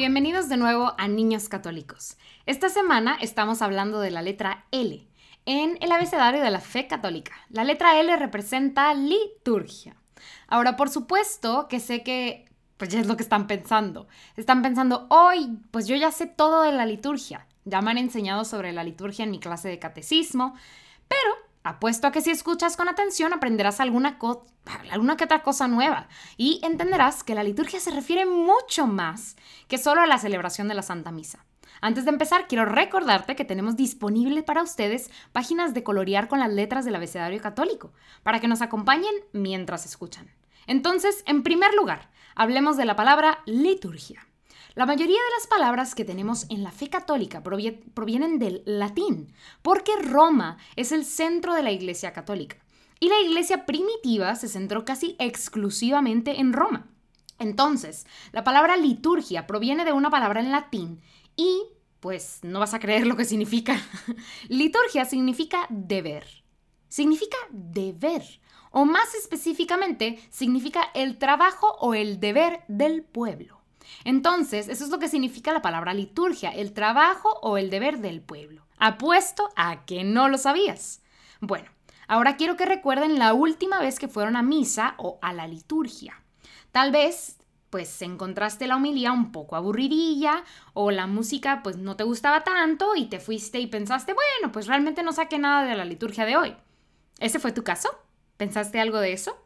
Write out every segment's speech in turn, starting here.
Bienvenidos de nuevo a Niños Católicos. Esta semana estamos hablando de la letra L en el abecedario de la fe católica. La letra L representa liturgia. Ahora, por supuesto que sé que pues ya es lo que están pensando. Están pensando, hoy, pues yo ya sé todo de la liturgia. Ya me han enseñado sobre la liturgia en mi clase de catecismo, pero Apuesto a que si escuchas con atención aprenderás alguna, alguna que otra cosa nueva y entenderás que la liturgia se refiere mucho más que solo a la celebración de la Santa Misa. Antes de empezar, quiero recordarte que tenemos disponible para ustedes páginas de colorear con las letras del abecedario católico, para que nos acompañen mientras escuchan. Entonces, en primer lugar, hablemos de la palabra liturgia. La mayoría de las palabras que tenemos en la fe católica provienen del latín, porque Roma es el centro de la Iglesia católica. Y la Iglesia primitiva se centró casi exclusivamente en Roma. Entonces, la palabra liturgia proviene de una palabra en latín y, pues, no vas a creer lo que significa. liturgia significa deber. Significa deber. O más específicamente, significa el trabajo o el deber del pueblo. Entonces, eso es lo que significa la palabra liturgia, el trabajo o el deber del pueblo. Apuesto a que no lo sabías. Bueno, ahora quiero que recuerden la última vez que fueron a misa o a la liturgia. Tal vez pues encontraste la homilía un poco aburridilla o la música pues no te gustaba tanto y te fuiste y pensaste, bueno, pues realmente no saqué nada de la liturgia de hoy. ¿Ese fue tu caso? ¿Pensaste algo de eso?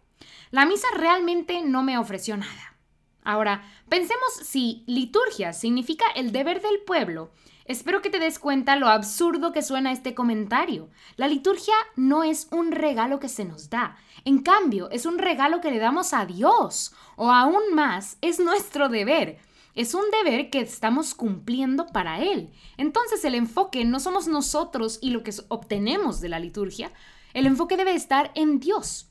La misa realmente no me ofreció nada. Ahora, pensemos si liturgia significa el deber del pueblo. Espero que te des cuenta lo absurdo que suena este comentario. La liturgia no es un regalo que se nos da. En cambio, es un regalo que le damos a Dios. O aún más, es nuestro deber. Es un deber que estamos cumpliendo para Él. Entonces el enfoque no somos nosotros y lo que obtenemos de la liturgia. El enfoque debe estar en Dios.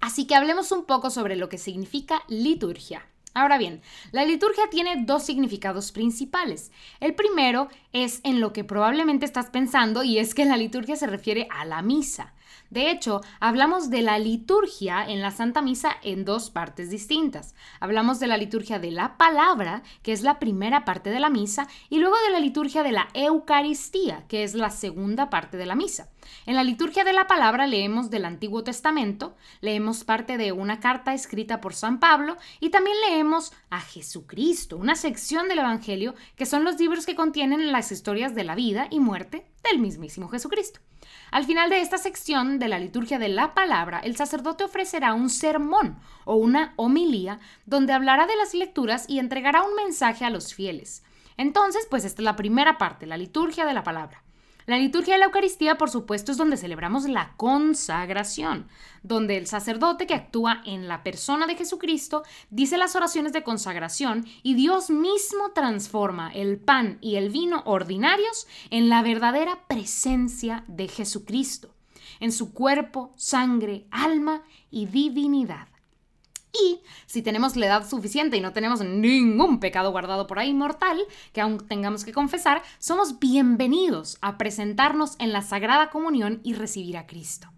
Así que hablemos un poco sobre lo que significa liturgia. Ahora bien, la liturgia tiene dos significados principales. El primero es en lo que probablemente estás pensando y es que la liturgia se refiere a la misa. De hecho, hablamos de la liturgia en la Santa Misa en dos partes distintas. Hablamos de la liturgia de la palabra, que es la primera parte de la misa, y luego de la liturgia de la Eucaristía, que es la segunda parte de la misa. En la liturgia de la palabra leemos del Antiguo Testamento, leemos parte de una carta escrita por San Pablo y también leemos a Jesucristo, una sección del Evangelio que son los libros que contienen las historias de la vida y muerte del mismísimo Jesucristo. Al final de esta sección de la liturgia de la palabra, el sacerdote ofrecerá un sermón o una homilía donde hablará de las lecturas y entregará un mensaje a los fieles. Entonces, pues esta es la primera parte, la liturgia de la palabra. La liturgia de la Eucaristía, por supuesto, es donde celebramos la consagración, donde el sacerdote que actúa en la persona de Jesucristo dice las oraciones de consagración y Dios mismo transforma el pan y el vino ordinarios en la verdadera presencia de Jesucristo, en su cuerpo, sangre, alma y divinidad. Y si tenemos la edad suficiente y no tenemos ningún pecado guardado por ahí mortal que aún tengamos que confesar, somos bienvenidos a presentarnos en la Sagrada Comunión y recibir a Cristo,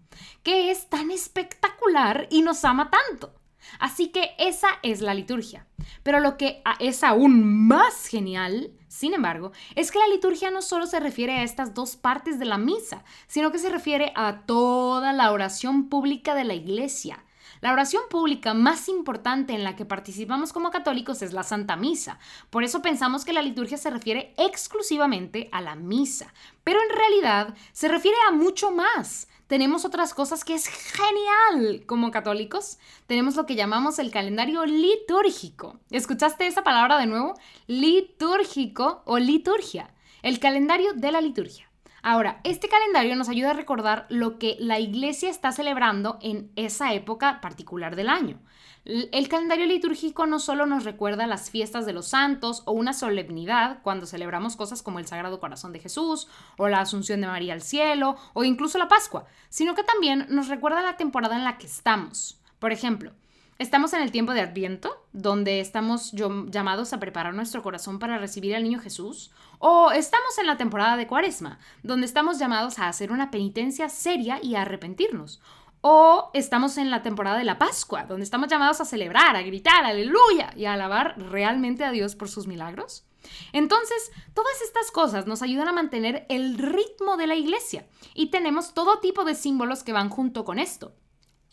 que es tan espectacular y nos ama tanto. Así que esa es la liturgia. Pero lo que es aún más genial, sin embargo, es que la liturgia no solo se refiere a estas dos partes de la misa, sino que se refiere a toda la oración pública de la iglesia la oración pública más importante en la que participamos como católicos es la Santa Misa. Por eso pensamos que la liturgia se refiere exclusivamente a la misa. Pero en realidad se refiere a mucho más. Tenemos otras cosas que es genial como católicos. Tenemos lo que llamamos el calendario litúrgico. ¿Escuchaste esa palabra de nuevo? Litúrgico o liturgia. El calendario de la liturgia. Ahora, este calendario nos ayuda a recordar lo que la iglesia está celebrando en esa época particular del año. El calendario litúrgico no solo nos recuerda las fiestas de los santos o una solemnidad cuando celebramos cosas como el Sagrado Corazón de Jesús o la Asunción de María al cielo o incluso la Pascua, sino que también nos recuerda la temporada en la que estamos. Por ejemplo, Estamos en el tiempo de Adviento, donde estamos llamados a preparar nuestro corazón para recibir al niño Jesús, o estamos en la temporada de Cuaresma, donde estamos llamados a hacer una penitencia seria y a arrepentirnos, o estamos en la temporada de la Pascua, donde estamos llamados a celebrar, a gritar, aleluya, y a alabar realmente a Dios por sus milagros. Entonces, todas estas cosas nos ayudan a mantener el ritmo de la iglesia y tenemos todo tipo de símbolos que van junto con esto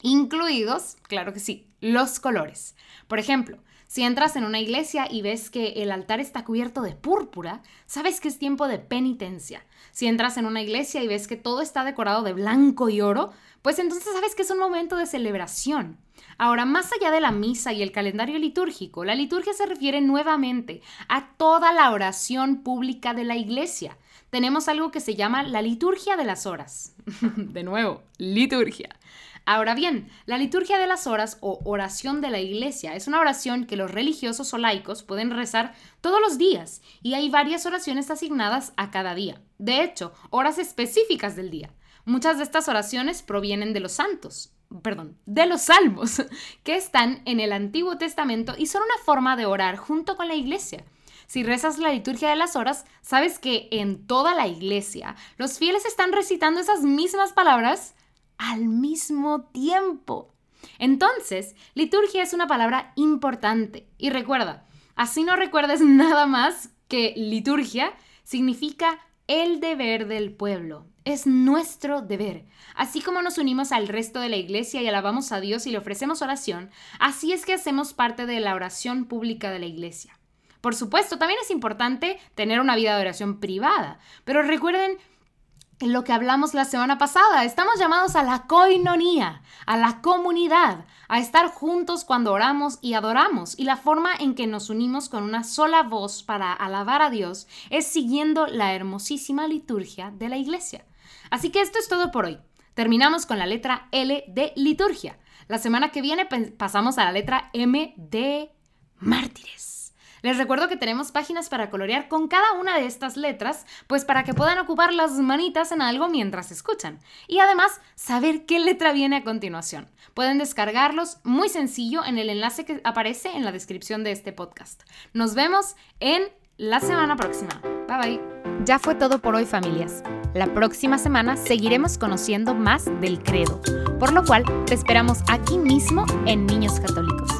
incluidos, claro que sí, los colores. Por ejemplo, si entras en una iglesia y ves que el altar está cubierto de púrpura, sabes que es tiempo de penitencia. Si entras en una iglesia y ves que todo está decorado de blanco y oro, pues entonces sabes que es un momento de celebración. Ahora, más allá de la misa y el calendario litúrgico, la liturgia se refiere nuevamente a toda la oración pública de la iglesia. Tenemos algo que se llama la liturgia de las horas. de nuevo, liturgia. Ahora bien, la liturgia de las horas o oración de la iglesia es una oración que los religiosos o laicos pueden rezar todos los días y hay varias oraciones asignadas a cada día. De hecho, horas específicas del día. Muchas de estas oraciones provienen de los santos, perdón, de los salmos, que están en el Antiguo Testamento y son una forma de orar junto con la iglesia. Si rezas la liturgia de las horas, sabes que en toda la iglesia los fieles están recitando esas mismas palabras al mismo tiempo. Entonces, liturgia es una palabra importante. Y recuerda, así no recuerdes nada más que liturgia significa el deber del pueblo. Es nuestro deber. Así como nos unimos al resto de la iglesia y alabamos a Dios y le ofrecemos oración, así es que hacemos parte de la oración pública de la iglesia. Por supuesto, también es importante tener una vida de oración privada, pero recuerden lo que hablamos la semana pasada. Estamos llamados a la coinonía, a la comunidad, a estar juntos cuando oramos y adoramos. Y la forma en que nos unimos con una sola voz para alabar a Dios es siguiendo la hermosísima liturgia de la iglesia. Así que esto es todo por hoy. Terminamos con la letra L de liturgia. La semana que viene pasamos a la letra M de mártires. Les recuerdo que tenemos páginas para colorear con cada una de estas letras, pues para que puedan ocupar las manitas en algo mientras escuchan. Y además, saber qué letra viene a continuación. Pueden descargarlos muy sencillo en el enlace que aparece en la descripción de este podcast. Nos vemos en la semana próxima. Bye bye. Ya fue todo por hoy familias. La próxima semana seguiremos conociendo más del credo, por lo cual te esperamos aquí mismo en Niños Católicos